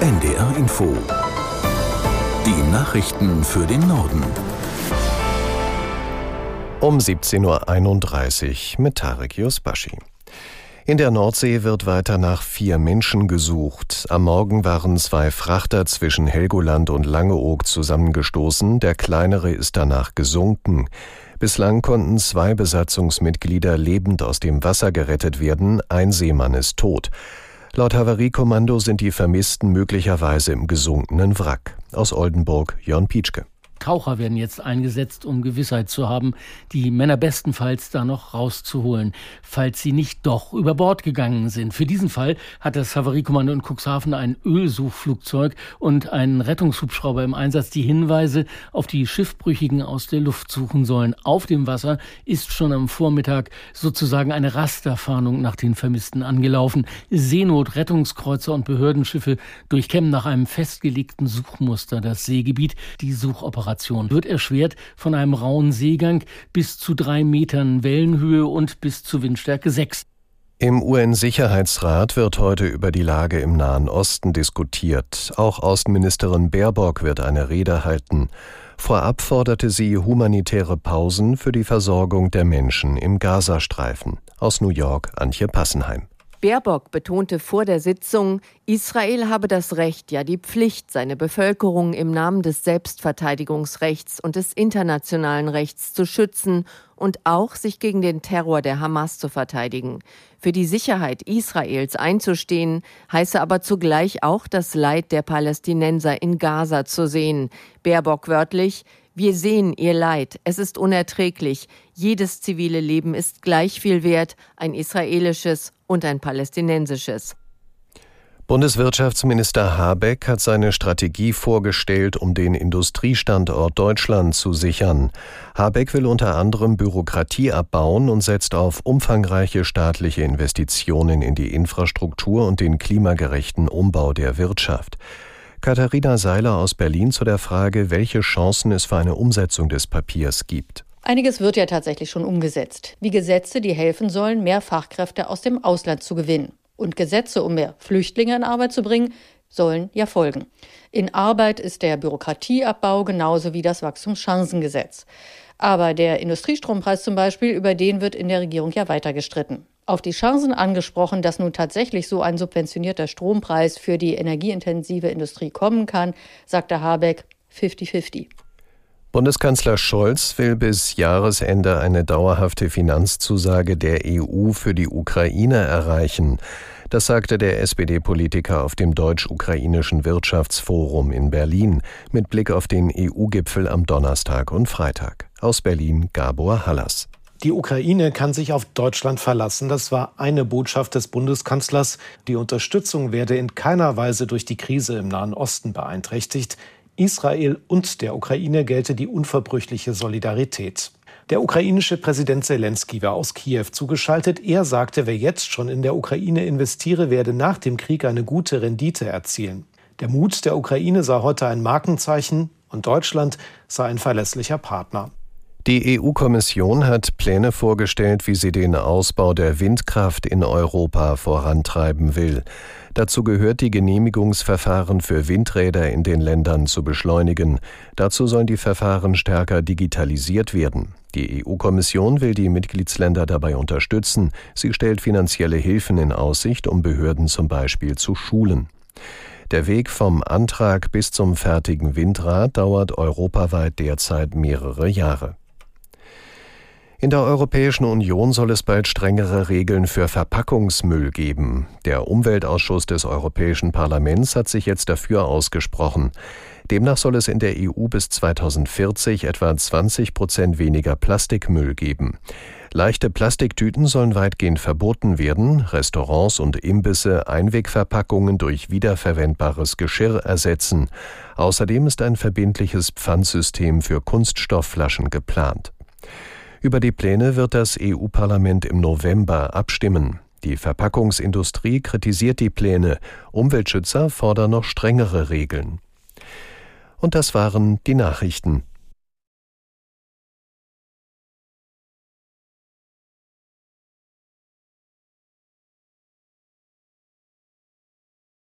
NDR Info. Die Nachrichten für den Norden. Um 17.31 Uhr mit Tarek Yusbashi. In der Nordsee wird weiter nach vier Menschen gesucht. Am Morgen waren zwei Frachter zwischen Helgoland und Langeoog zusammengestoßen. Der kleinere ist danach gesunken. Bislang konnten zwei Besatzungsmitglieder lebend aus dem Wasser gerettet werden. Ein Seemann ist tot. Laut Havariekommando sind die Vermissten möglicherweise im gesunkenen Wrack. Aus Oldenburg Jörn Pietschke. Taucher werden jetzt eingesetzt, um Gewissheit zu haben, die Männer bestenfalls da noch rauszuholen, falls sie nicht doch über Bord gegangen sind. Für diesen Fall hat das Havariekommando in Cuxhaven ein Ölsuchflugzeug und einen Rettungshubschrauber im Einsatz, die Hinweise auf die Schiffbrüchigen aus der Luft suchen sollen. Auf dem Wasser ist schon am Vormittag sozusagen eine Rasterfahndung nach den Vermissten angelaufen. Seenot, Rettungskreuzer und Behördenschiffe durchkämmen nach einem festgelegten Suchmuster das Seegebiet. Die Suchoperation Operation wird erschwert von einem rauen Seegang bis zu drei Metern Wellenhöhe und bis zu Windstärke 6. Im UN-Sicherheitsrat wird heute über die Lage im Nahen Osten diskutiert. Auch Außenministerin Baerbock wird eine Rede halten. Vorab forderte sie humanitäre Pausen für die Versorgung der Menschen im Gazastreifen. Aus New York Antje Passenheim. Baerbock betonte vor der Sitzung, Israel habe das Recht, ja die Pflicht, seine Bevölkerung im Namen des Selbstverteidigungsrechts und des internationalen Rechts zu schützen und auch sich gegen den Terror der Hamas zu verteidigen. Für die Sicherheit Israels einzustehen, heiße aber zugleich auch das Leid der Palästinenser in Gaza zu sehen. Baerbock wörtlich, wir sehen ihr Leid. Es ist unerträglich. Jedes zivile Leben ist gleich viel wert, ein israelisches und ein palästinensisches. Bundeswirtschaftsminister Habeck hat seine Strategie vorgestellt, um den Industriestandort Deutschland zu sichern. Habeck will unter anderem Bürokratie abbauen und setzt auf umfangreiche staatliche Investitionen in die Infrastruktur und den klimagerechten Umbau der Wirtschaft. Katharina Seiler aus Berlin zu der Frage, welche Chancen es für eine Umsetzung des Papiers gibt. Einiges wird ja tatsächlich schon umgesetzt, wie Gesetze, die helfen sollen, mehr Fachkräfte aus dem Ausland zu gewinnen. Und Gesetze, um mehr Flüchtlinge in Arbeit zu bringen, sollen ja folgen. In Arbeit ist der Bürokratieabbau genauso wie das Wachstumschancengesetz. Aber der Industriestrompreis zum Beispiel, über den wird in der Regierung ja weiter gestritten auf die Chancen angesprochen, dass nun tatsächlich so ein subventionierter Strompreis für die energieintensive Industrie kommen kann, sagte Habeck 50-50. Bundeskanzler Scholz will bis Jahresende eine dauerhafte Finanzzusage der EU für die Ukraine erreichen. Das sagte der SPD-Politiker auf dem deutsch-ukrainischen Wirtschaftsforum in Berlin mit Blick auf den EU-Gipfel am Donnerstag und Freitag. Aus Berlin Gabor Hallas. Die Ukraine kann sich auf Deutschland verlassen. Das war eine Botschaft des Bundeskanzlers. Die Unterstützung werde in keiner Weise durch die Krise im Nahen Osten beeinträchtigt. Israel und der Ukraine gelte die unverbrüchliche Solidarität. Der ukrainische Präsident Zelensky war aus Kiew zugeschaltet. Er sagte, wer jetzt schon in der Ukraine investiere, werde nach dem Krieg eine gute Rendite erzielen. Der Mut der Ukraine sei heute ein Markenzeichen und Deutschland sei ein verlässlicher Partner. Die EU-Kommission hat Pläne vorgestellt, wie sie den Ausbau der Windkraft in Europa vorantreiben will. Dazu gehört die Genehmigungsverfahren für Windräder in den Ländern zu beschleunigen. Dazu sollen die Verfahren stärker digitalisiert werden. Die EU-Kommission will die Mitgliedsländer dabei unterstützen. Sie stellt finanzielle Hilfen in Aussicht, um Behörden zum Beispiel zu schulen. Der Weg vom Antrag bis zum fertigen Windrad dauert europaweit derzeit mehrere Jahre. In der Europäischen Union soll es bald strengere Regeln für Verpackungsmüll geben. Der Umweltausschuss des Europäischen Parlaments hat sich jetzt dafür ausgesprochen. Demnach soll es in der EU bis 2040 etwa 20 Prozent weniger Plastikmüll geben. Leichte Plastiktüten sollen weitgehend verboten werden, Restaurants und Imbisse Einwegverpackungen durch wiederverwendbares Geschirr ersetzen. Außerdem ist ein verbindliches Pfandsystem für Kunststoffflaschen geplant. Über die Pläne wird das EU-Parlament im November abstimmen. Die Verpackungsindustrie kritisiert die Pläne, Umweltschützer fordern noch strengere Regeln. Und das waren die Nachrichten.